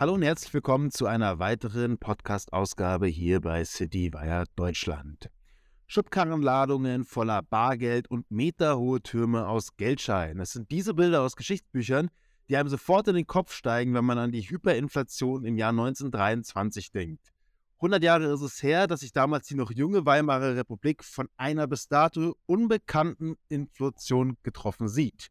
Hallo und herzlich willkommen zu einer weiteren Podcast-Ausgabe hier bei CityWire Deutschland. Schubkarrenladungen voller Bargeld und meterhohe Türme aus Geldscheinen. Das sind diese Bilder aus Geschichtsbüchern, die einem sofort in den Kopf steigen, wenn man an die Hyperinflation im Jahr 1923 denkt. 100 Jahre ist es her, dass sich damals die noch junge Weimarer Republik von einer bis dato unbekannten Inflation getroffen sieht.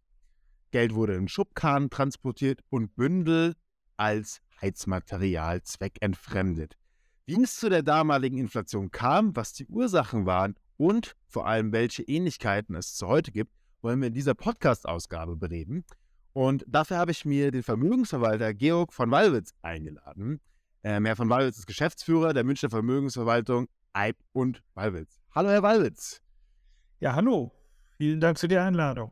Geld wurde in Schubkarren transportiert und Bündel als Heizmaterial zweckentfremdet. Wie es zu der damaligen Inflation kam, was die Ursachen waren und vor allem welche Ähnlichkeiten es zu heute gibt, wollen wir in dieser Podcast-Ausgabe bereden. Und dafür habe ich mir den Vermögensverwalter Georg von Wallwitz eingeladen. Ähm, Herr von Wallwitz ist Geschäftsführer der Münchner Vermögensverwaltung Eib und Wallwitz. Hallo, Herr Wallwitz. Ja, hallo. Vielen Dank für die Einladung.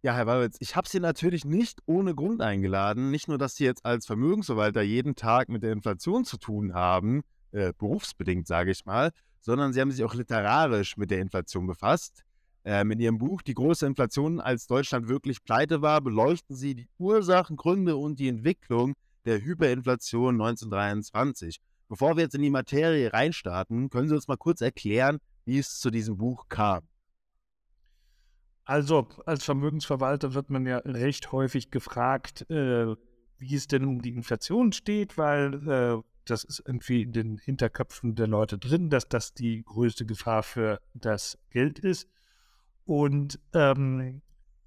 Ja, Herr Wawitz, ich habe Sie natürlich nicht ohne Grund eingeladen. Nicht nur, dass Sie jetzt als Vermögensverwalter jeden Tag mit der Inflation zu tun haben, äh, berufsbedingt sage ich mal, sondern Sie haben sich auch literarisch mit der Inflation befasst. Ähm, in Ihrem Buch Die große Inflation, als Deutschland wirklich pleite war, beleuchten Sie die Ursachen, Gründe und die Entwicklung der Hyperinflation 1923. Bevor wir jetzt in die Materie reinstarten, können Sie uns mal kurz erklären, wie es zu diesem Buch kam. Also als Vermögensverwalter wird man ja recht häufig gefragt, äh, wie es denn um die Inflation steht, weil äh, das ist irgendwie in den Hinterköpfen der Leute drin, dass das die größte Gefahr für das Geld ist. Und, ähm,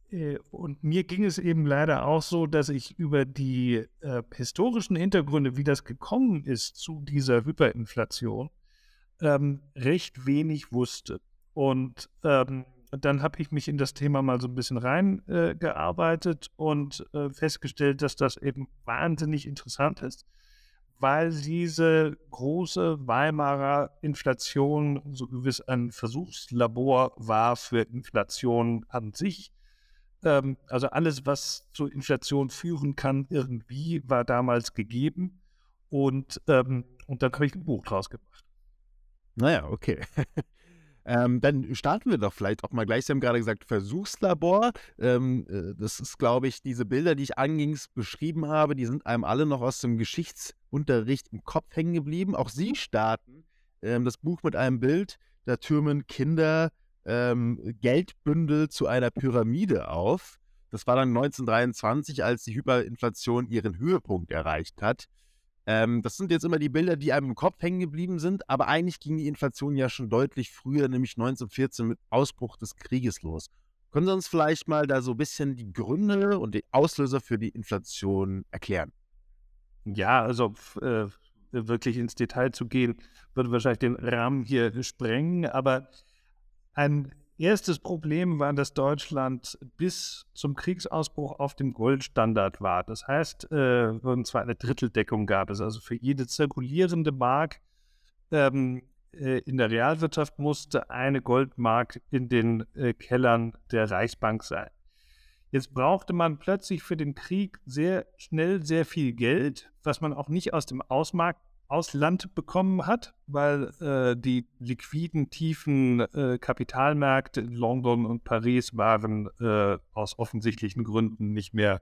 äh, und mir ging es eben leider auch so, dass ich über die äh, historischen Hintergründe, wie das gekommen ist zu dieser Hyperinflation, ähm, recht wenig wusste. Und ähm, dann habe ich mich in das Thema mal so ein bisschen reingearbeitet äh, und äh, festgestellt, dass das eben wahnsinnig interessant ist, weil diese große Weimarer Inflation so gewiss ein Versuchslabor war für Inflation an sich. Ähm, also alles, was zur Inflation führen kann, irgendwie war damals gegeben. Und, ähm, und dann habe ich ein Buch draus gemacht. Naja, okay. Ähm, dann starten wir doch vielleicht auch mal gleich. Sie haben gerade gesagt, Versuchslabor. Ähm, äh, das ist, glaube ich, diese Bilder, die ich angings beschrieben habe, die sind einem alle noch aus dem Geschichtsunterricht im Kopf hängen geblieben. Auch Sie starten ähm, das Buch mit einem Bild, da türmen Kinder ähm, Geldbündel zu einer Pyramide auf. Das war dann 1923, als die Hyperinflation ihren Höhepunkt erreicht hat. Ähm, das sind jetzt immer die Bilder, die einem im Kopf hängen geblieben sind, aber eigentlich ging die Inflation ja schon deutlich früher, nämlich 1914 mit Ausbruch des Krieges los. Können Sie uns vielleicht mal da so ein bisschen die Gründe und die Auslöser für die Inflation erklären? Ja, also äh, wirklich ins Detail zu gehen, würde wahrscheinlich den Rahmen hier sprengen, aber ein Erstes Problem war, dass Deutschland bis zum Kriegsausbruch auf dem Goldstandard war. Das heißt, äh, und zwar eine Dritteldeckung gab es. Also für jede zirkulierende Mark ähm, äh, in der Realwirtschaft musste eine Goldmark in den äh, Kellern der Reichsbank sein. Jetzt brauchte man plötzlich für den Krieg sehr schnell sehr viel Geld, was man auch nicht aus dem Ausmarkt Ausland bekommen hat, weil äh, die liquiden, tiefen äh, Kapitalmärkte in London und Paris waren äh, aus offensichtlichen Gründen nicht mehr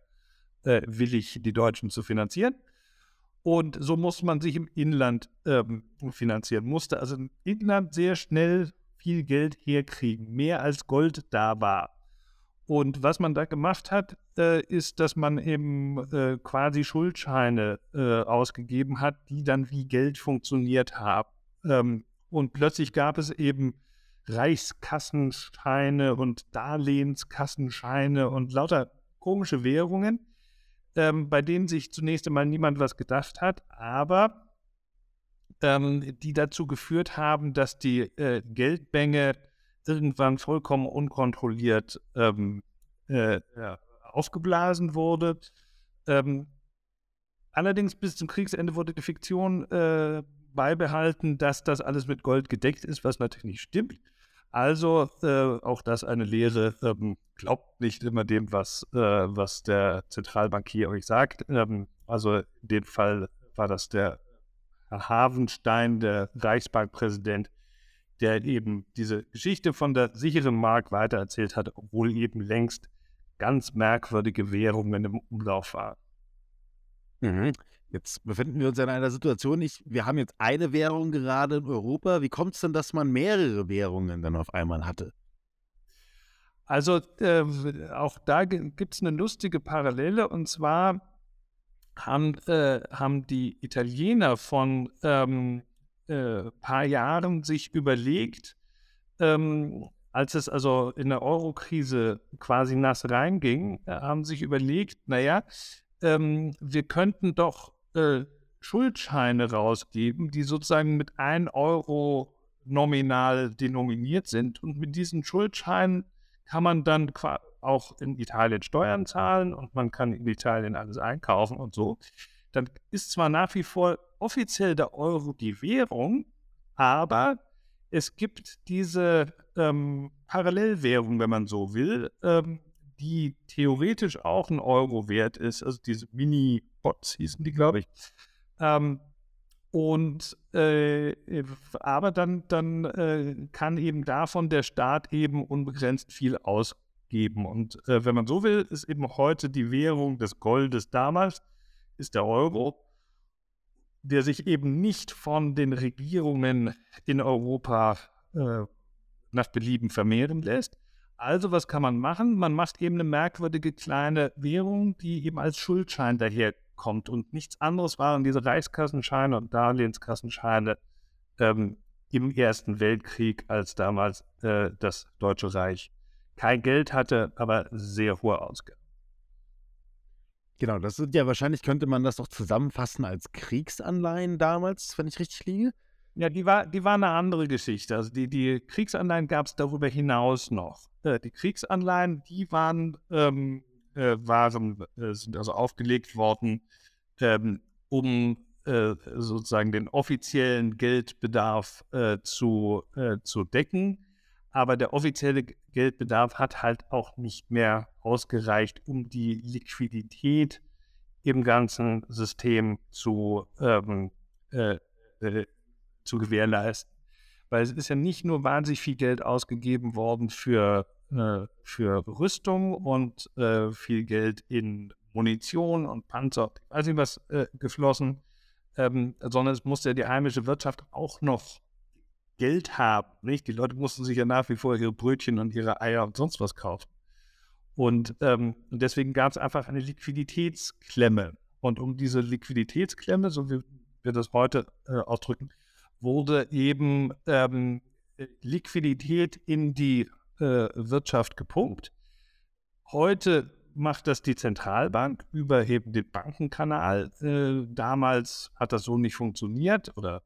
äh, willig, die Deutschen zu finanzieren. Und so musste man sich im Inland ähm, finanzieren, musste also im Inland sehr schnell viel Geld herkriegen, mehr als Gold da war. Und was man da gemacht hat, äh, ist, dass man eben äh, quasi Schuldscheine äh, ausgegeben hat, die dann wie Geld funktioniert haben. Ähm, und plötzlich gab es eben Reichskassenscheine und Darlehenskassenscheine und lauter komische Währungen, ähm, bei denen sich zunächst einmal niemand was gedacht hat, aber ähm, die dazu geführt haben, dass die äh, Geldmenge irgendwann vollkommen unkontrolliert ähm, äh, aufgeblasen wurde. Ähm, allerdings bis zum Kriegsende wurde die Fiktion äh, beibehalten, dass das alles mit Gold gedeckt ist, was natürlich nicht stimmt. Also äh, auch das eine Lehre, ähm, glaubt nicht immer dem, was, äh, was der Zentralbankier euch sagt. Ähm, also in dem Fall war das der Herr Havenstein, der Reichsbankpräsident, der eben diese Geschichte von der sicheren Mark weitererzählt hat, obwohl eben längst ganz merkwürdige Währungen im Umlauf waren. Mhm. Jetzt befinden wir uns in einer Situation, ich, wir haben jetzt eine Währung gerade in Europa. Wie kommt es denn, dass man mehrere Währungen dann auf einmal hatte? Also äh, auch da gibt es eine lustige Parallele und zwar haben, äh, haben die Italiener von ähm, äh, paar Jahren sich überlegt, ähm, als es also in der Euro-Krise quasi nass reinging, äh, haben sich überlegt, naja, ähm, wir könnten doch äh, Schuldscheine rausgeben, die sozusagen mit 1 Euro nominal denominiert sind. Und mit diesen Schuldscheinen kann man dann auch in Italien Steuern zahlen und man kann in Italien alles einkaufen und so. Dann ist zwar nach wie vor offiziell der Euro die Währung, aber es gibt diese ähm, Parallelwährung, wenn man so will, ähm, die theoretisch auch ein Euro wert ist. Also diese Mini-Bots hießen die, glaube ich. Ähm, und äh, aber dann, dann äh, kann eben davon der Staat eben unbegrenzt viel ausgeben. Und äh, wenn man so will, ist eben heute die Währung des Goldes damals, ist der Euro, der sich eben nicht von den Regierungen in Europa äh, nach Belieben vermehren lässt, also, was kann man machen? Man macht eben eine merkwürdige kleine Währung, die eben als Schuldschein daherkommt. Und nichts anderes waren diese Reichskassenscheine und Darlehenskassenscheine ähm, im Ersten Weltkrieg, als damals äh, das Deutsche Reich kein Geld hatte, aber sehr hohe Ausgaben. Genau, das sind ja wahrscheinlich, könnte man das doch zusammenfassen als Kriegsanleihen damals, wenn ich richtig liege. Ja, die war, die war eine andere Geschichte. Also die, die Kriegsanleihen gab es darüber hinaus noch. Äh, die Kriegsanleihen, die waren, ähm, äh, waren äh, sind also aufgelegt worden, ähm, um äh, sozusagen den offiziellen Geldbedarf zu, zu decken. Aber der offizielle Geldbedarf hat halt auch nicht mehr ausgereicht, um die Liquidität im ganzen System zu ähm, zu gewährleisten. Weil es ist ja nicht nur wahnsinnig viel Geld ausgegeben worden für, äh, für Rüstung und äh, viel Geld in Munition und Panzer, ich weiß nicht was, äh, geflossen, ähm, sondern es musste ja die heimische Wirtschaft auch noch Geld haben. Nicht? Die Leute mussten sich ja nach wie vor ihre Brötchen und ihre Eier und sonst was kaufen. Und, ähm, und deswegen gab es einfach eine Liquiditätsklemme. Und um diese Liquiditätsklemme, so wie wir das heute äh, ausdrücken, wurde eben ähm, Liquidität in die äh, Wirtschaft gepumpt. Heute macht das die Zentralbank über eben den Bankenkanal. Äh, damals hat das so nicht funktioniert oder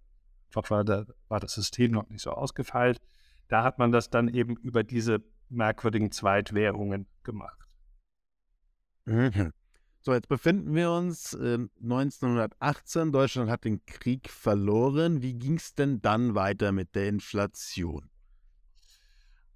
war, da, war das System noch nicht so ausgefeilt. Da hat man das dann eben über diese merkwürdigen Zweitwährungen gemacht. Mhm. So, jetzt befinden wir uns äh, 1918. Deutschland hat den Krieg verloren. Wie ging es denn dann weiter mit der Inflation?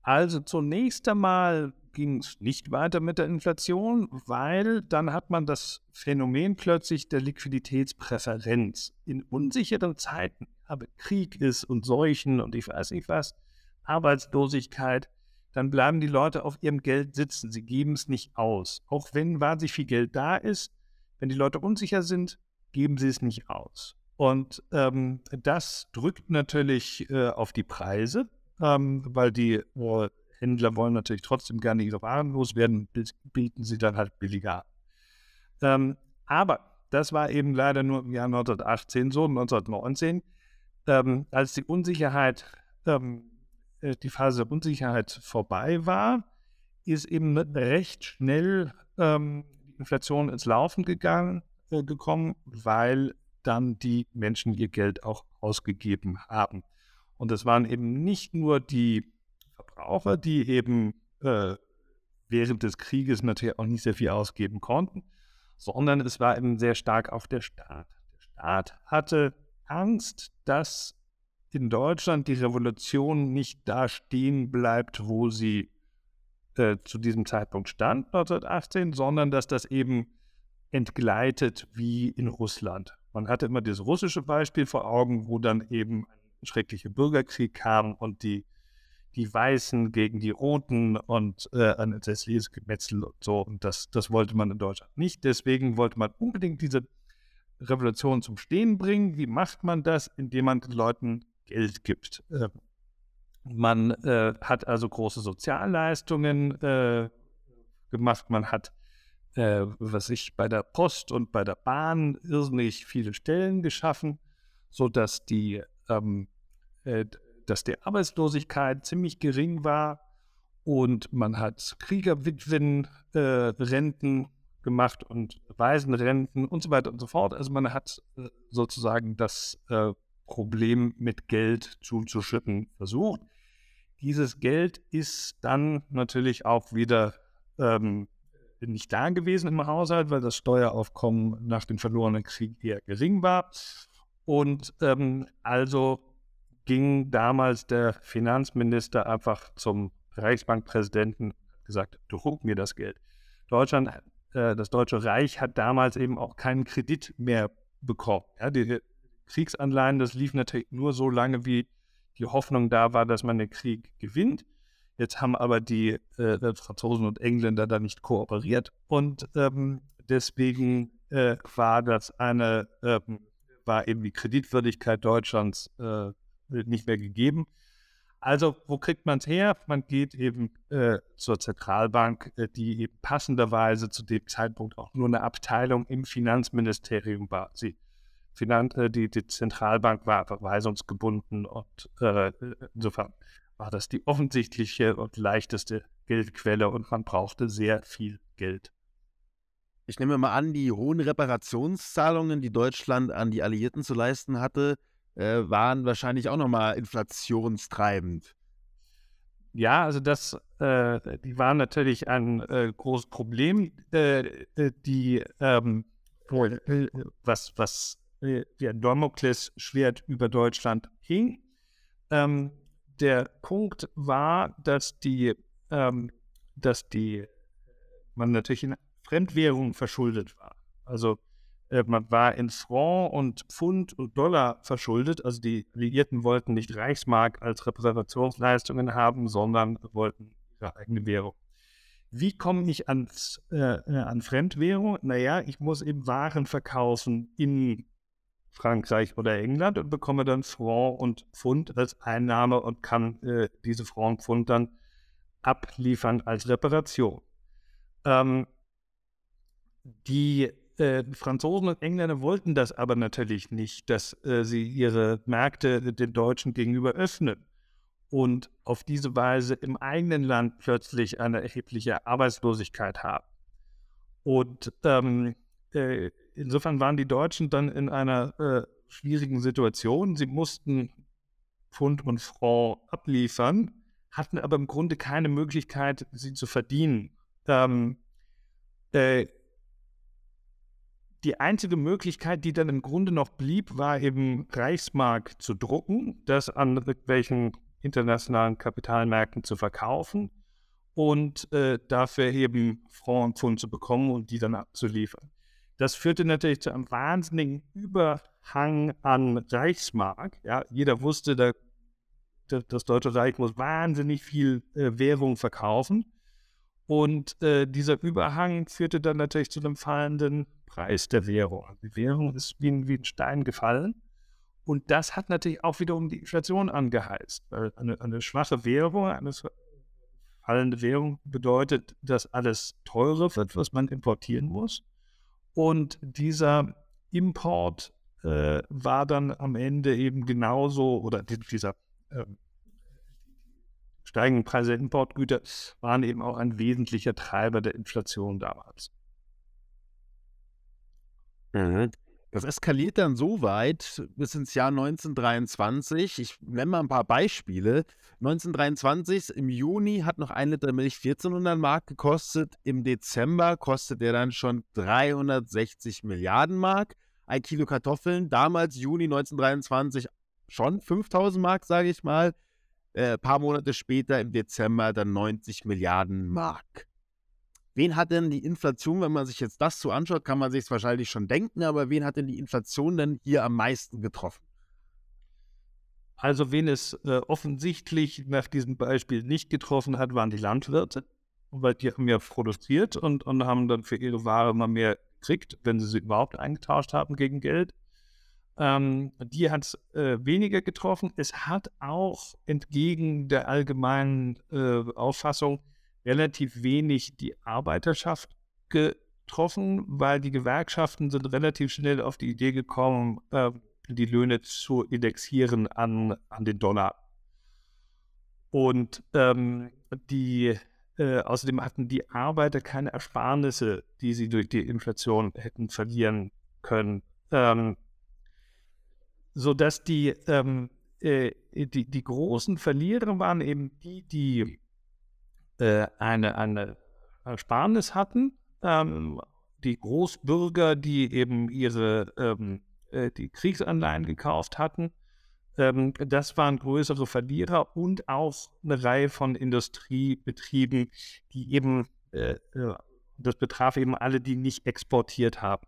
Also zunächst einmal ging es nicht weiter mit der Inflation, weil dann hat man das Phänomen plötzlich der Liquiditätspräferenz. In unsicheren Zeiten, aber Krieg ist und Seuchen und ich weiß nicht was, Arbeitslosigkeit, dann bleiben die Leute auf ihrem Geld sitzen. Sie geben es nicht aus. Auch wenn wahnsinnig viel Geld da ist, wenn die Leute unsicher sind, geben sie es nicht aus. Und ähm, das drückt natürlich äh, auf die Preise, ähm, weil die äh, Händler wollen natürlich trotzdem gerne ihre Waren loswerden, bieten sie dann halt billiger Ähm, aber das war eben leider nur im Jahr 1918 so, 1919, ähm, als die Unsicherheit ähm, äh, die Phase der Unsicherheit vorbei war, ist eben recht schnell ähm, die Inflation ins Laufen gegangen, äh, gekommen, weil dann die Menschen ihr Geld auch ausgegeben haben. Und es waren eben nicht nur die Verbraucher, die eben äh, während des Krieges natürlich auch nicht sehr viel ausgeben konnten, sondern es war eben sehr stark auch der Staat. Der Staat hatte Angst, dass in Deutschland die Revolution nicht da stehen bleibt, wo sie äh, zu diesem Zeitpunkt stand, 1918, sondern dass das eben entgleitet wie in Russland. Man hatte immer das russische Beispiel vor Augen, wo dann eben ein schrecklicher Bürgerkrieg kam und die, die Weißen gegen die Roten und äh, ein entsetzliches Gemetzel und so. Und das, das wollte man in Deutschland nicht. Deswegen wollte man unbedingt diese Revolution zum Stehen bringen. Wie macht man das? Indem man den Leuten Geld gibt. Äh, man äh, hat also große Sozialleistungen äh, gemacht. Man hat, äh, was ich bei der Post und bei der Bahn irrsinnig viele Stellen geschaffen, sodass die, ähm, äh, dass die Arbeitslosigkeit ziemlich gering war. Und man hat Kriegerwitwen, äh, Renten gemacht und Waisenrenten und so weiter und so fort. Also man hat äh, sozusagen das äh, Problem mit Geld zuzuschütten versucht. Dieses Geld ist dann natürlich auch wieder ähm, nicht da gewesen im Haushalt, weil das Steueraufkommen nach dem verlorenen Krieg eher gering war. Und ähm, also ging damals der Finanzminister einfach zum Reichsbankpräsidenten und gesagt, druck mir das Geld. Deutschland, das Deutsche Reich hat damals eben auch keinen Kredit mehr bekommen. Ja, die Kriegsanleihen, das lief natürlich nur so lange, wie die Hoffnung da war, dass man den Krieg gewinnt. Jetzt haben aber die äh, Franzosen und Engländer da nicht kooperiert und ähm, deswegen äh, war das eine, ähm, war eben die Kreditwürdigkeit Deutschlands äh, nicht mehr gegeben. Also, wo kriegt man es her? Man geht eben äh, zur Zentralbank, äh, die eben passenderweise zu dem Zeitpunkt auch nur eine Abteilung im Finanzministerium war. Sie Finanz, äh, die, die Zentralbank war verweisungsgebunden und äh, insofern war das die offensichtliche und leichteste Geldquelle und man brauchte sehr viel Geld. Ich nehme mal an, die hohen Reparationszahlungen, die Deutschland an die Alliierten zu leisten hatte, äh, waren wahrscheinlich auch nochmal inflationstreibend. Ja, also das, äh, die waren natürlich ein äh, großes Problem. Äh, äh, die, ähm, was, was wie ein Damoklesschwert über Deutschland hing. Ähm, der Punkt war, dass die, ähm, dass die, man natürlich in Fremdwährung verschuldet war. Also äh, man war in Franc und Pfund und Dollar verschuldet. Also die Alliierten wollten nicht Reichsmark als Repräsentationsleistungen haben, sondern wollten ihre eigene Währung. Wie komme ich ans, äh, äh an Fremdwährung? Naja, ich muss eben Waren verkaufen in Frankreich oder England und bekomme dann Franc und Pfund als Einnahme und kann äh, diese Franc und Pfund dann abliefern als Reparation. Ähm, die äh, Franzosen und Engländer wollten das aber natürlich nicht, dass äh, sie ihre Märkte den Deutschen gegenüber öffnen und auf diese Weise im eigenen Land plötzlich eine erhebliche Arbeitslosigkeit haben. Und ähm, äh, insofern waren die Deutschen dann in einer äh, schwierigen Situation. Sie mussten Pfund und Franc abliefern, hatten aber im Grunde keine Möglichkeit, sie zu verdienen. Ähm, äh, die einzige Möglichkeit, die dann im Grunde noch blieb, war eben Reichsmark zu drucken, das an irgendwelchen internationalen Kapitalmärkten zu verkaufen und äh, dafür eben Pfund zu bekommen und die dann abzuliefern. Das führte natürlich zu einem wahnsinnigen Überhang an Reichsmark. Ja, jeder wusste, da, das Deutsche Reich muss wahnsinnig viel äh, Währung verkaufen. Und äh, dieser Überhang führte dann natürlich zu einem fallenden Preis der Währung. Die Währung ist wie ein, wie ein Stein gefallen. Und das hat natürlich auch wiederum die Inflation angeheizt. Weil eine, eine schwache Währung, eine fallende Währung bedeutet, dass alles teurer wird, was man importieren muss. Und dieser Import äh, war dann am Ende eben genauso, oder dieser äh, steigenden Preise der Importgüter waren eben auch ein wesentlicher Treiber der Inflation damals. Mhm. Das eskaliert dann so weit bis ins Jahr 1923. Ich nenne mal ein paar Beispiele. 1923 im Juni hat noch ein Liter Milch 1400 Mark gekostet. Im Dezember kostet er dann schon 360 Milliarden Mark. Ein Kilo Kartoffeln, damals Juni 1923 schon 5000 Mark, sage ich mal. Ein äh, paar Monate später im Dezember dann 90 Milliarden Mark. Wen hat denn die Inflation, wenn man sich jetzt das so anschaut, kann man sich es wahrscheinlich schon denken, aber wen hat denn die Inflation denn hier am meisten getroffen? Also wen es äh, offensichtlich nach diesem Beispiel nicht getroffen hat, waren die Landwirte, weil die haben ja produziert und, und haben dann für ihre Ware mal mehr gekriegt, wenn sie sie überhaupt eingetauscht haben gegen Geld. Ähm, die hat äh, weniger getroffen. Es hat auch entgegen der allgemeinen äh, Auffassung relativ wenig die Arbeiterschaft getroffen, weil die Gewerkschaften sind relativ schnell auf die Idee gekommen, äh, die Löhne zu indexieren an, an den Dollar. Und ähm, die äh, außerdem hatten die Arbeiter keine Ersparnisse, die sie durch die Inflation hätten verlieren können. Ähm, sodass die, ähm, äh, die, die großen Verlierer waren eben die, die äh, eine, eine Ersparnis hatten, ähm, die Großbürger, die eben ihre ähm, äh, die Kriegsanleihen gekauft hatten ähm, das waren größere Verlierer und auch eine Reihe von Industriebetrieben, die eben, äh, äh, das betraf eben alle, die nicht exportiert haben.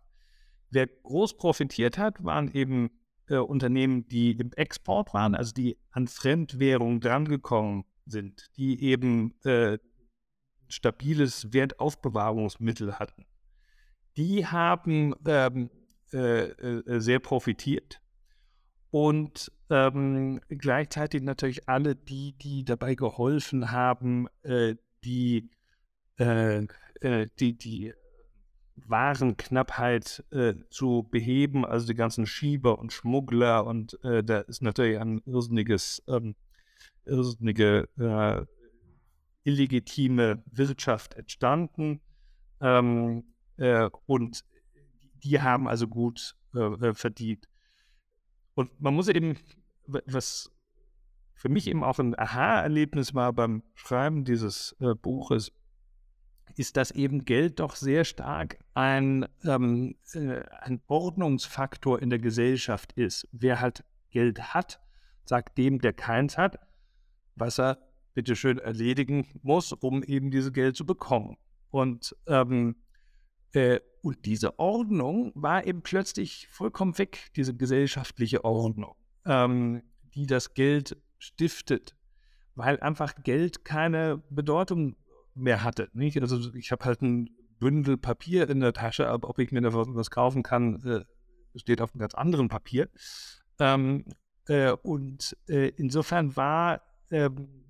Wer groß profitiert hat, waren eben äh, Unternehmen, die im Export waren, also die an Fremdwährung drangekommen sind, die eben äh, stabiles Wertaufbewahrungsmittel hatten. Die haben ähm, äh, äh, sehr profitiert und ähm, gleichzeitig natürlich alle die, die dabei geholfen haben, äh, die, äh, äh, die, die Warenknappheit äh, zu beheben, also die ganzen Schieber und Schmuggler und äh, da ist natürlich ein irrsinniges, ähm, irrsinnige äh, illegitime Wirtschaft entstanden ähm, und die haben also gut verdient. Und man muss eben, was für mich eben auch ein Aha-Erlebnis war beim Schreiben dieses äh, Buches, ist, dass eben Geld doch sehr stark ein, ähm, äh, ein Ordnungsfaktor in der Gesellschaft ist. Wer halt Geld hat, sagt dem, der keins hat, was er bitteschön erledigen muss, um eben dieses Geld zu bekommen. Und ähm, äh, und diese Ordnung war eben plötzlich vollkommen weg, diese gesellschaftliche Ordnung, ähm, die das Geld stiftet, weil einfach Geld keine Bedeutung mehr hatte. Nicht? Also ich habe halt ein Bündel Papier in der Tasche, aber ob ich mir da was kaufen kann, äh, steht auf einem ganz anderen Papier. Ähm, äh, und äh, insofern war ähm,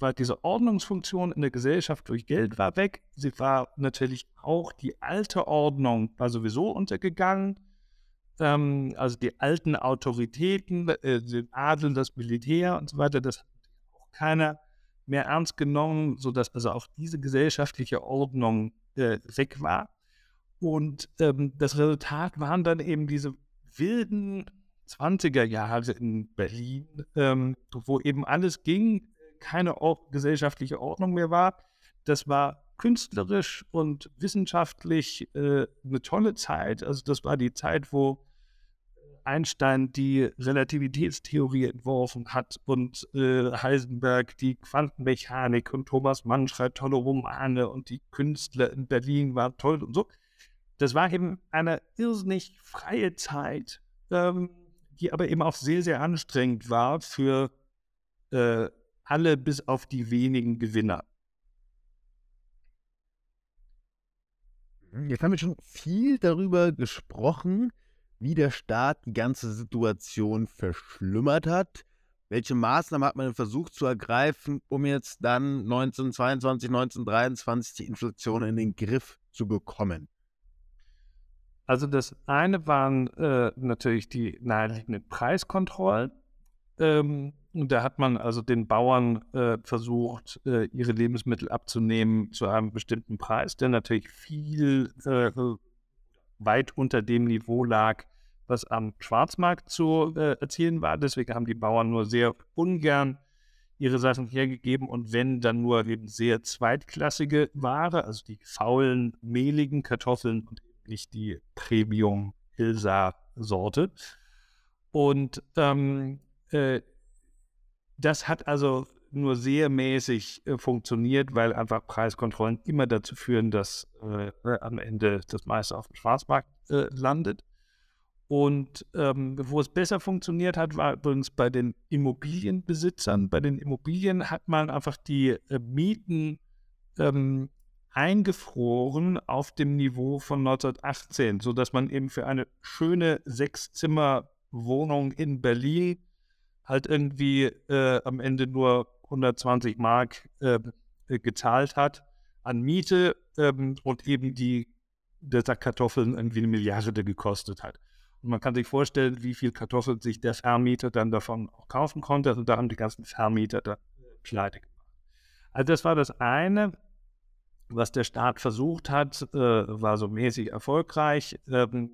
war diese Ordnungsfunktion in der Gesellschaft durch Geld war weg. Sie war natürlich auch die alte Ordnung war sowieso untergegangen. Ähm, also die alten Autoritäten, äh, den Adel, das Militär und so weiter, das hat auch keiner mehr ernst genommen, sodass also auch diese gesellschaftliche Ordnung äh, weg war. Und ähm, das Resultat waren dann eben diese wilden 20er Jahre in Berlin, ähm, wo eben alles ging, keine gesellschaftliche Ordnung mehr war. Das war künstlerisch und wissenschaftlich äh, eine tolle Zeit. Also das war die Zeit, wo Einstein die Relativitätstheorie entworfen hat und äh, Heisenberg die Quantenmechanik und Thomas Mann schreibt tolle Romane und die Künstler in Berlin waren toll und so. Das war eben eine irrsinnig freie Zeit, ähm, die aber eben auch sehr, sehr anstrengend war für äh, alle bis auf die wenigen Gewinner. Hm, jetzt haben wir schon viel darüber gesprochen, wie der Staat die ganze Situation verschlimmert hat. Welche Maßnahmen hat man versucht zu ergreifen, um jetzt dann 1922, 1923 die Inflation in den Griff zu bekommen? Also das eine waren äh, natürlich die naheliegenden Preiskontrollen. Ähm, und da hat man also den Bauern äh, versucht, äh, ihre Lebensmittel abzunehmen zu einem bestimmten Preis, der natürlich viel äh, weit unter dem Niveau lag, was am Schwarzmarkt zu äh, erzielen war. Deswegen haben die Bauern nur sehr ungern ihre Sachen hergegeben und wenn, dann nur eben sehr zweitklassige Ware, also die faulen, mehligen Kartoffeln und nicht die Premium-Hilsa-Sorte. Und ähm, äh, das hat also nur sehr mäßig äh, funktioniert, weil einfach Preiskontrollen immer dazu führen, dass äh, am Ende das meiste auf dem Schwarzmarkt äh, landet. Und ähm, wo es besser funktioniert hat, war übrigens bei den Immobilienbesitzern. Bei den Immobilien hat man einfach die äh, Mieten ähm, eingefroren auf dem Niveau von 1918, sodass man eben für eine schöne Sechszimmer-Wohnung in Berlin halt irgendwie äh, am Ende nur 120 Mark äh, gezahlt hat an Miete ähm, und eben die, der Sack Kartoffeln irgendwie eine Milliarde gekostet hat. Und man kann sich vorstellen, wie viel Kartoffeln sich der Vermieter dann davon auch kaufen konnte. Also da haben die ganzen Vermieter da pleite gemacht. Also das war das eine was der Staat versucht hat, äh, war so mäßig erfolgreich. Ähm,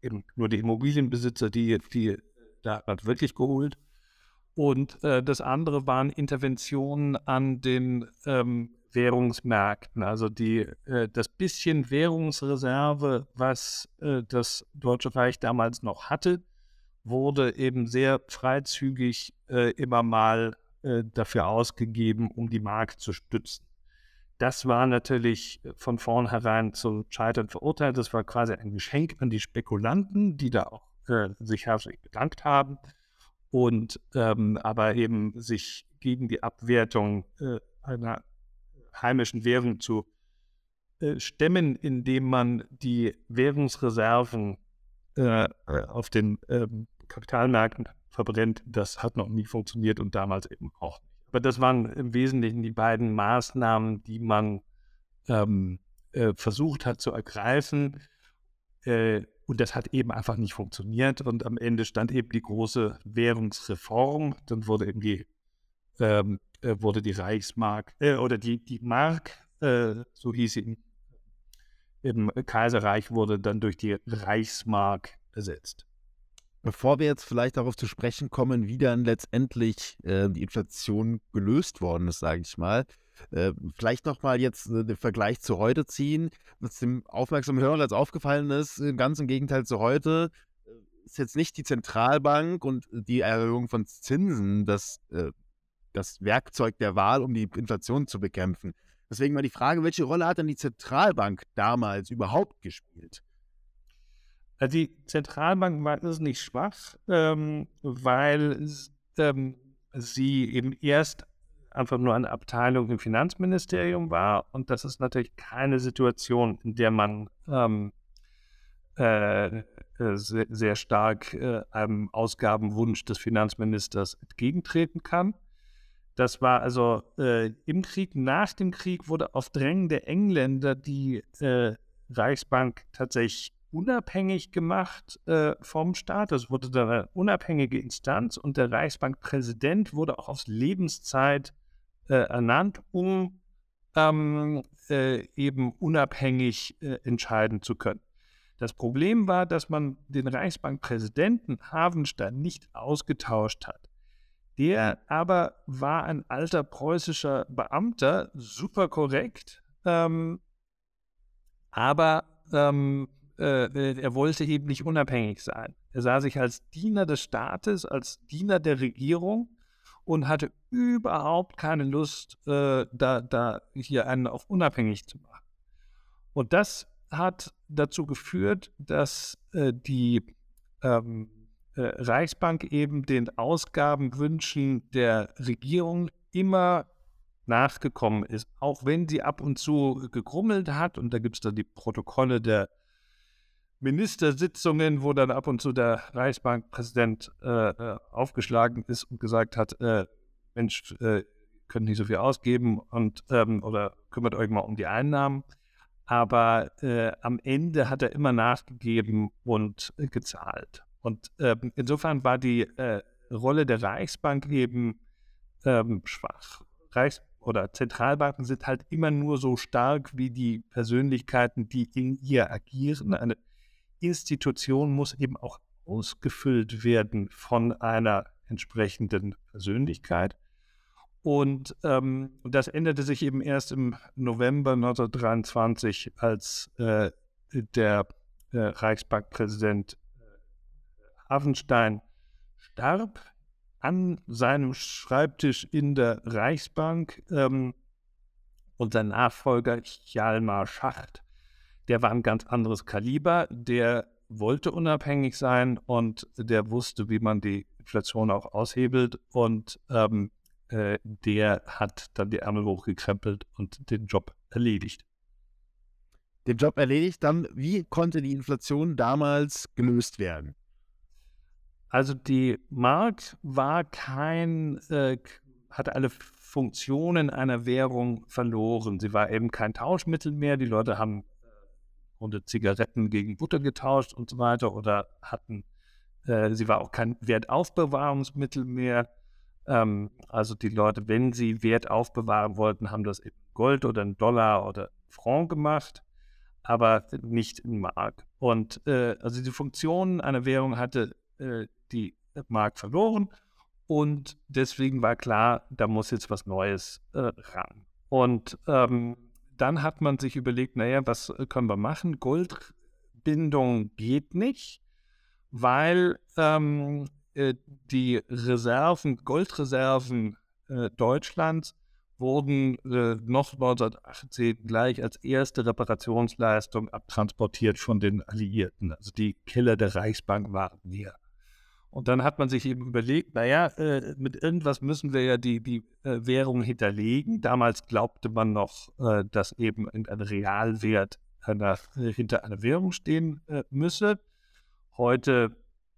eben nur die Immobilienbesitzer, die, die da hat wirklich geholt. Und äh, das andere waren Interventionen an den ähm, Währungsmärkten. Also die, äh, das bisschen Währungsreserve, was äh, das Deutsche Reich damals noch hatte, wurde eben sehr freizügig äh, immer mal äh, dafür ausgegeben, um die Mark zu stützen. Das war natürlich von vornherein zum Scheitern verurteilt. Das war quasi ein Geschenk an die Spekulanten, die da auch äh, sich herzlich bedankt haben und ähm, aber eben sich gegen die Abwertung äh, einer heimischen Währung zu äh, stemmen, indem man die Währungsreserven äh, auf den ähm, Kapitalmärkten verbrennt. Das hat noch nie funktioniert und damals eben auch nicht. Aber das waren im Wesentlichen die beiden Maßnahmen, die man ähm, äh, versucht hat zu ergreifen. Äh, und das hat eben einfach nicht funktioniert. Und am Ende stand eben die große Währungsreform. Dann wurde eben die, ähm, äh, wurde die Reichsmark äh, oder die, die Mark, äh, so hieß sie im, Kaiserreich, wurde dann durch die Reichsmark ersetzt. Bevor wir jetzt vielleicht darauf zu sprechen kommen, wie dann letztendlich äh, die Inflation gelöst worden ist, sage ich mal, äh, vielleicht nochmal jetzt äh, den Vergleich zu heute ziehen. Was dem aufmerksamen Hörer jetzt aufgefallen ist, ganz im Gegenteil zu heute, äh, ist jetzt nicht die Zentralbank und die Erhöhung von Zinsen das, äh, das Werkzeug der Wahl, um die Inflation zu bekämpfen. Deswegen mal die Frage, welche Rolle hat denn die Zentralbank damals überhaupt gespielt? Also die Zentralbank war nicht schwach, ähm, weil ähm, sie eben erst einfach nur eine Abteilung im Finanzministerium war. Und das ist natürlich keine Situation, in der man ähm, äh, äh sehr, sehr, stark äh, einem Ausgabenwunsch des Finanzministers entgegentreten kann. Das war also äh, im Krieg, nach dem Krieg wurde auf Drängen der Engländer die äh, Reichsbank tatsächlich unabhängig gemacht äh, vom Staat. Es wurde dann eine unabhängige Instanz und der Reichsbankpräsident wurde auch aufs Lebenszeit äh, ernannt, um ähm, äh, eben unabhängig äh, entscheiden zu können. Das Problem war, dass man den Reichsbankpräsidenten Havenstein nicht ausgetauscht hat. Der aber war ein alter preußischer Beamter, super korrekt, ähm, aber ähm, äh, er wollte eben nicht unabhängig sein. Er sah sich als Diener des Staates, als Diener der Regierung und hatte überhaupt keine Lust, äh, da, da hier einen auf unabhängig zu machen. Und das hat dazu geführt, dass äh, die ähm, äh, Reichsbank eben den Ausgabenwünschen der Regierung immer nachgekommen ist, auch wenn sie ab und zu gegrummelt hat. Und da gibt es dann die Protokolle der Ministersitzungen, wo dann ab und zu der Reichsbankpräsident äh, äh, aufgeschlagen ist und gesagt hat, äh, Mensch, äh, könnt nicht so viel ausgeben und ähm, oder kümmert euch mal um die Einnahmen. Aber äh, am Ende hat er immer nachgegeben und gezahlt. Und ähm, insofern war die äh, Rolle der Reichsbank eben ähm, schwach. Reichs oder Zentralbanken sind halt immer nur so stark wie die Persönlichkeiten, die in ihr agieren. Eine Institution muss eben auch ausgefüllt werden von einer entsprechenden Persönlichkeit. Und ähm, das änderte sich eben erst im November 1923, als äh, der äh, Reichsbankpräsident äh, Havenstein starb an seinem Schreibtisch in der Reichsbank ähm, und sein Nachfolger Hjalmar Schacht der war ein ganz anderes Kaliber, der wollte unabhängig sein und der wusste, wie man die Inflation auch aushebelt. Und ähm, äh, der hat dann die Ärmel hochgekrempelt und den Job erledigt. Den Job erledigt, dann wie konnte die Inflation damals gelöst werden? Also die Mark war kein, äh, hatte alle Funktionen einer Währung verloren. Sie war eben kein Tauschmittel mehr. Die Leute haben runde Zigaretten gegen Butter getauscht und so weiter oder hatten, äh, sie war auch kein Wertaufbewahrungsmittel mehr. Ähm, also die Leute, wenn sie Wert aufbewahren wollten, haben das in Gold oder in Dollar oder Franc gemacht, aber nicht in Mark. Und äh, also die Funktion einer Währung hatte äh, die Mark verloren und deswegen war klar, da muss jetzt was Neues äh, ran. Und ähm, dann hat man sich überlegt, naja, was äh, können wir machen? Goldbindung geht nicht, weil ähm, äh, die Reserven, Goldreserven äh, Deutschlands wurden äh, noch 1918 gleich als erste Reparationsleistung abtransportiert von den Alliierten. Also die Keller der Reichsbank waren leer. Und dann hat man sich eben überlegt, naja, äh, mit irgendwas müssen wir ja die, die äh, Währung hinterlegen. Damals glaubte man noch, äh, dass eben ein Realwert einer, äh, hinter einer Währung stehen äh, müsse. Heute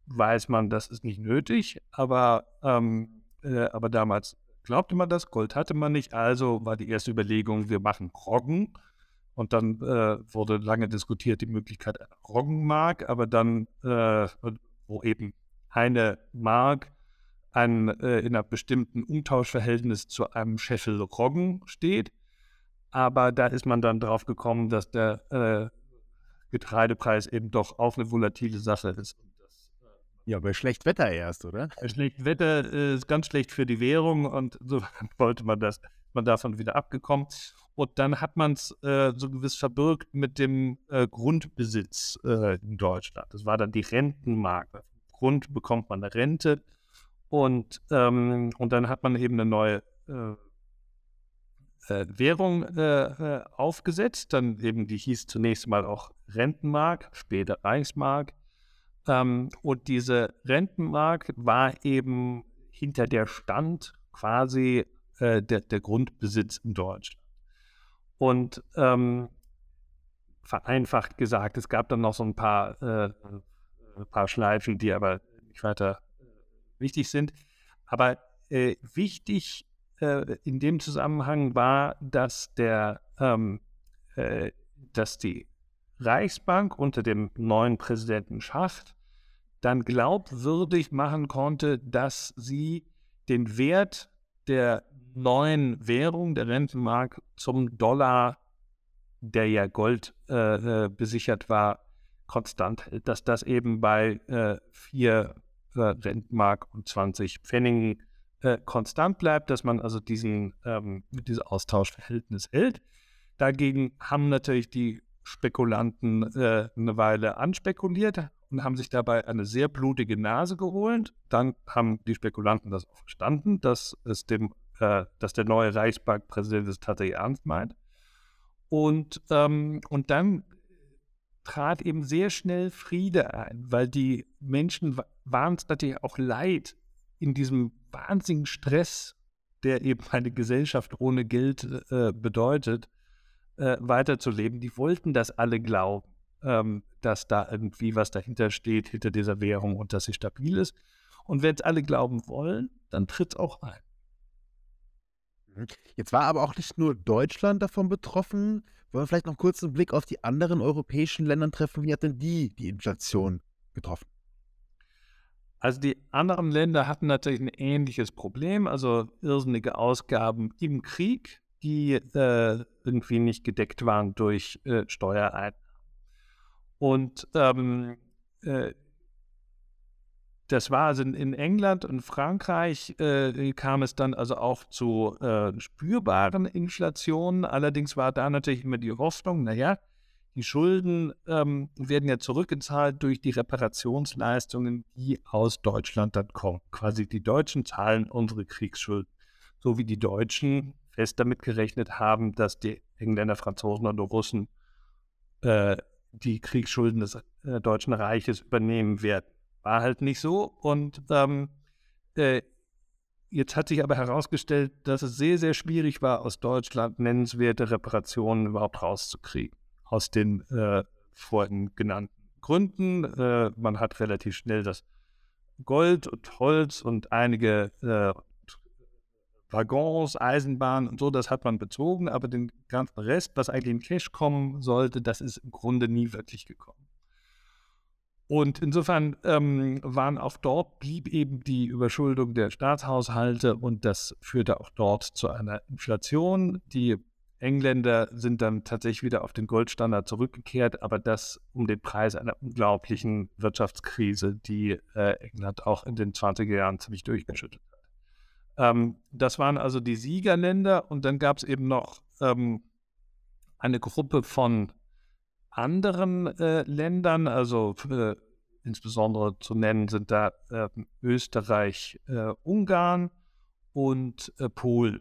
weiß man, das ist nicht nötig, aber, ähm, äh, aber damals glaubte man das, Gold hatte man nicht. Also war die erste Überlegung, wir machen Roggen. Und dann wurde lange diskutiert die Möglichkeit einer Roggenmark, aber dann, wo eben eine Mark an, äh, in einem bestimmten Umtauschverhältnis zu einem Scheffel Roggen steht. Aber da ist man dann drauf gekommen, dass der äh, Getreidepreis eben doch auch eine volatile Sache ist. Ja, bei schlecht Wetter erst, oder? Schlecht Wetter ist ganz schlecht für die Währung und so wollte man das, man davon wieder abgekommen. Und dann hat man es äh, so gewiss verbirgt mit dem äh, Grundbesitz äh, in Deutschland. Das war dann die Rentenmarke. Grund bekommt man eine Rente und, ähm, und dann hat man eben eine neue äh, äh, Währung äh, äh, aufgesetzt. Dann eben, die hieß zunächst mal auch Rentenmark, später Reichsmark. Ähm, und diese Rentenmark war eben hinter der Stand quasi äh, der, der, Grundbesitz in Deutschland. Und ähm, vereinfacht gesagt, es gab dann noch so ein paar äh, ein paar Schleifen, die aber nicht weiter wichtig sind. Aber äh, wichtig äh, in dem Zusammenhang war, dass der, ähm, äh, dass die Reichsbank unter dem neuen Präsidenten Schacht dann glaubwürdig machen konnte, dass sie den Wert der neuen Währung, der Rentenmark, zum Dollar, der ja Gold äh, äh besichert war, konstant hält, dass das eben bei äh, 4 äh, Rentenmark und 20 Pfennigen äh, konstant bleibt, dass man also diesen, ähm, dieses Austauschverhältnis hält. Dagegen haben natürlich die Spekulanten äh, eine Weile anspekuliert und haben sich dabei eine sehr blutige Nase geholt. Dann haben die Spekulanten das auch verstanden, dass es dem, äh, dass der neue Reichsbankpräsident es tatsächlich ernst meint. Und, ähm, und dann trat eben sehr schnell Friede ein, weil die Menschen waren es natürlich auch leid, in diesem wahnsinnigen Stress, der eben eine Gesellschaft ohne Geld äh, bedeutet, äh, weiterzuleben. Die wollten das alle glauben, ähm, dass da irgendwie was dahinter steht, hinter dieser Währung und dass sie stabil ist. Und wenn es alle glauben wollen, dann tritt es auch ein. Mhm. Jetzt war aber auch nicht nur Deutschland davon betroffen. Wollen wir vielleicht noch kurz einen Blick auf die anderen europäischen Länder treffen? Wie hat denn die die Inflation getroffen? Also die anderen Länder hatten natürlich ein ähnliches Problem, also irrsinnige Ausgaben im Krieg, die äh, irgendwie nicht gedeckt waren durch äh, Steuereinnahmen. Und ähm, äh, das war also in, England und Frankreich äh, kam es dann also auch zu äh, spürbaren Inflationen. Allerdings war da natürlich immer die Hoffnung, naja, die Schulden ähm, werden ja zurückgezahlt durch die Reparationsleistungen, die aus Deutschland dann kommen. Quasi die Deutschen zahlen unsere Kriegsschulden, so wie die Deutschen fest damit gerechnet haben, dass die Engländer, Franzosen und Russen äh, die Kriegsschulden des äh, Deutschen Reiches übernehmen werden. War halt nicht so. Und ähm, äh, jetzt hat sich aber herausgestellt, dass es sehr, sehr schwierig war, aus Deutschland nennenswerte Reparationen überhaupt rauszukriegen. Aus den äh, vorhin genannten Gründen. Äh, man hat relativ schnell das Gold und Holz und einige äh, Waggons, Eisenbahnen und so, das hat man bezogen, aber den ganzen Rest, was eigentlich in Cash kommen sollte, das ist im Grunde nie wirklich gekommen. Und insofern ähm, waren auch dort, blieb eben die Überschuldung der Staatshaushalte und das führte auch dort zu einer Inflation. Die Engländer sind dann tatsächlich wieder auf den Goldstandard zurückgekehrt, aber das um den Preis einer unglaublichen Wirtschaftskrise, die äh, England auch in den 20er Jahren ziemlich durchgeschüttet hat. Ähm, das waren also die Siegerländer und dann gab es eben noch ähm, eine Gruppe von anderen äh, Ländern, also äh, insbesondere zu nennen sind da äh, Österreich, Ungarn und äh, Polen.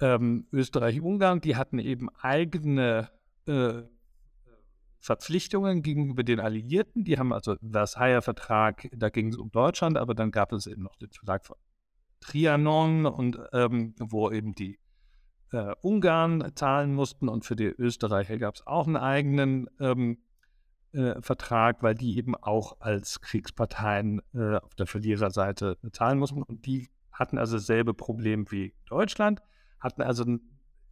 Ähm, Österreich, Ungarn, die hatten eben eigene äh, Verpflichtungen gegenüber den Alliierten. Die haben also Versailler Vertrag, da ging es um Deutschland, aber dann gab es eben noch den Vertrag von Trianon und ähm, wo eben die äh, Ungarn zahlen mussten und für die Österreicher gab es auch einen eigenen ähm, äh, Vertrag, weil die eben auch als Kriegsparteien äh, auf der Verliererseite zahlen mussten und die hatten also dasselbe Problem wie Deutschland, hatten also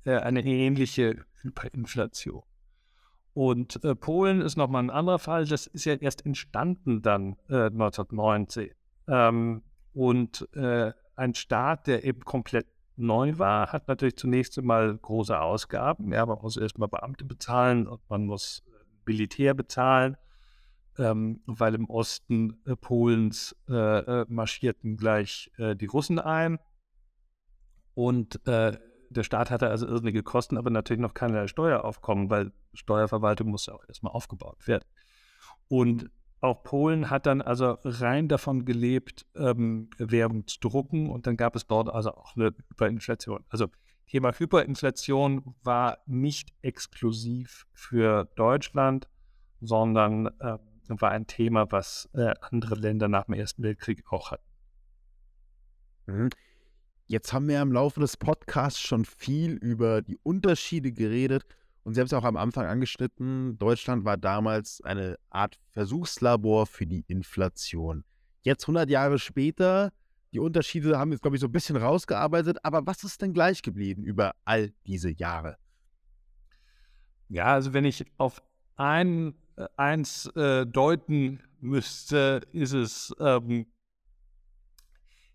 äh, eine ähnliche Hyperinflation. Und äh, Polen ist nochmal ein anderer Fall, das ist ja erst entstanden dann 1919. Äh, ähm, und ein Staat, der eben komplett neu war, hat natürlich zunächst einmal große Ausgaben. Ja, man muss erstmal Beamte bezahlen und man muss äh, Militär bezahlen, ähm, weil im Osten äh, Polens äh, äh marschierten gleich äh, die Russen ein. Und äh, der Staat hatte also irrsinnige Kosten, aber natürlich noch keine Steueraufkommen, weil Steuerverwaltung muss ja auch erstmal aufgebaut werden. Und auch Polen hat dann also rein davon gelebt, ähm, Währung zu drucken und dann gab es dort also auch eine Hyperinflation. Also Thema Hyperinflation war nicht exklusiv für Deutschland, sondern äh, war ein Thema, was äh, andere Länder nach dem Ersten Weltkrieg auch hatten. Mhm. Jetzt haben wir im Laufe des Podcasts schon viel über die Unterschiede geredet und Sie haben es auch am Anfang angeschnitten, Deutschland war damals eine Art Versuchslabor für die Inflation. Jetzt 100 Jahre später, die Unterschiede haben jetzt, glaube ich, so ein bisschen rausgearbeitet, aber was ist denn gleich geblieben über all diese Jahre? Ja, also wenn ich auf ein, äh, eins äh, deuten müsste, ist es ähm, äh,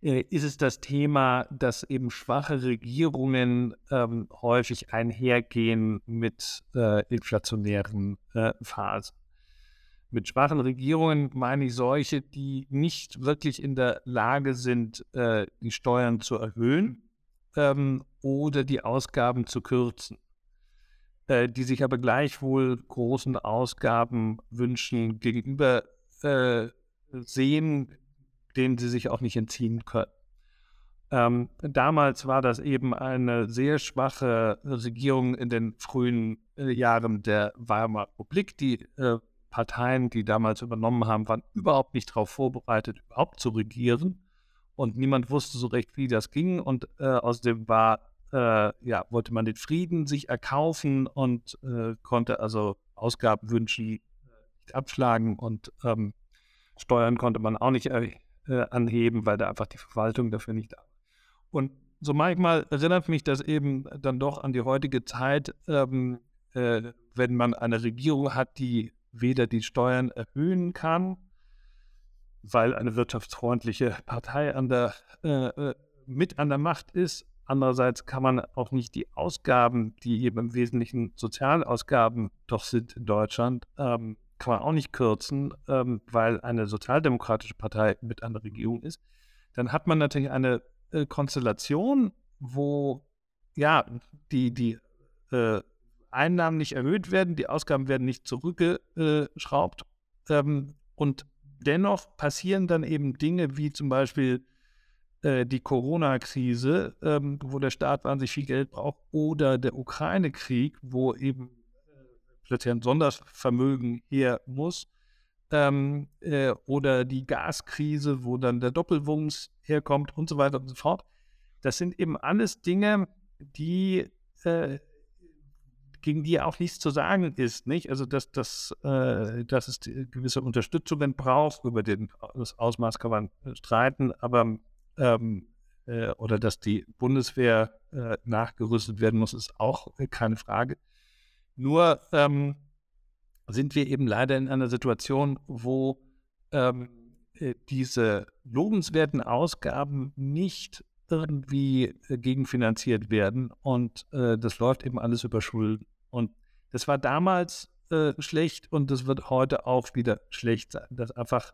ist es das Thema, dass eben schwache Regierungen ähm, häufig einhergehen mit äh, inflationären äh, Phasen. Mit schwachen Regierungen meine ich solche, die nicht wirklich in der Lage sind, äh, die Steuern zu erhöhen ähm, oder die Ausgaben zu kürzen, äh, die sich aber gleichwohl großen Ausgaben wünschen gegenüber äh, sehen, denen sie sich auch nicht entziehen können. Ähm, damals war das eben eine sehr schwache Regierung in den frühen äh, Jahren der Weimarer Republik. Die äh, Parteien, die damals übernommen haben, waren überhaupt nicht darauf vorbereitet, überhaupt zu regieren. Und niemand wusste so recht, wie das ging. Und äh, außerdem war, äh, ja, wollte man den Frieden sich erkaufen und äh, konnte also Ausgabenwünsche äh, nicht abschlagen und ähm, Steuern konnte man auch nicht äh, anheben, weil da einfach die Verwaltung dafür nicht da war. Und so manchmal erinnert mich das eben dann doch an die heutige Zeit, ähm, äh, wenn man eine Regierung hat, die weder die Steuern erhöhen kann, weil eine wirtschaftsfreundliche Partei an der, äh, äh mit an der Macht ist. Andererseits kann man auch nicht die Ausgaben, die eben im Wesentlichen Sozialausgaben doch sind in Deutschland, ähm, kann man auch nicht kürzen, ähm, weil eine sozialdemokratische Partei mit an der Regierung ist, dann hat man natürlich eine äh, Konstellation, wo ja die, die äh, Einnahmen nicht erhöht werden, die Ausgaben werden nicht zurückgeschraubt ähm, und dennoch passieren dann eben Dinge wie zum Beispiel äh, die Corona-Krise, ähm, wo der Staat wahnsinnig viel Geld braucht, oder der Ukraine-Krieg, wo eben plötzlich ein Sondervermögen her muss, ähm, äh, oder die Gaskrise, wo dann der Doppelwumms herkommt und so weiter und so fort. Das sind eben alles Dinge, die äh, gegen die auch nichts zu sagen ist, nicht? Also dass, dass, äh, dass es gewisse Unterstützungen braucht, über den, das Ausmaß kann man streiten, aber ähm, äh, oder dass die Bundeswehr äh, nachgerüstet werden muss, ist auch keine Frage. Nur ähm, sind wir eben leider in einer Situation, wo ähm, äh, diese lobenswerten Ausgaben nicht irgendwie äh, gegenfinanziert werden und äh, das läuft eben alles über Schulden. Und das war damals äh, schlecht und das wird heute auch wieder schlecht sein, dass einfach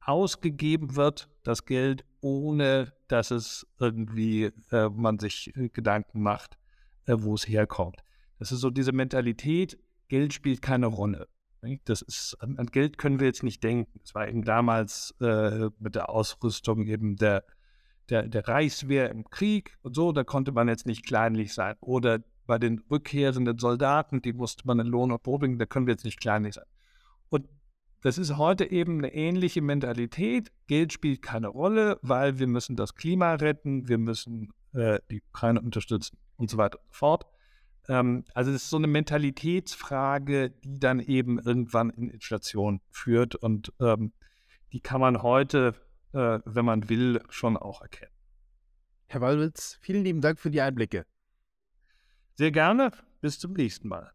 ausgegeben wird, das Geld, ohne dass es irgendwie äh, man sich äh, Gedanken macht, wo es herkommt. Das ist so diese Mentalität, Geld spielt keine Rolle. Das ist, an, an, Geld können wir jetzt nicht denken. Es war eben damals äh, mit der Ausrüstung eben der, der, der Reichswehr im Krieg und so, da konnte man jetzt nicht kleinlich sein. Oder bei den rückkehrenden Soldaten, die musste man in Lohn und Brot bringen, da können wir jetzt nicht kleinlich sein. Und das ist heute eben eine ähnliche Mentalität. Geld spielt keine Rolle, weil wir müssen das Klima retten, wir müssen äh, die Ukraine unterstützen und so weiter und so fort. Ähm, also es ist so eine Mentalitätsfrage, die dann eben irgendwann in Inflation führt und ähm, die kann man heute, äh, wenn man will, schon auch erkennen. Herr Wallwitz, vielen lieben Dank für die Einblicke. Sehr gerne. Bis zum nächsten Mal.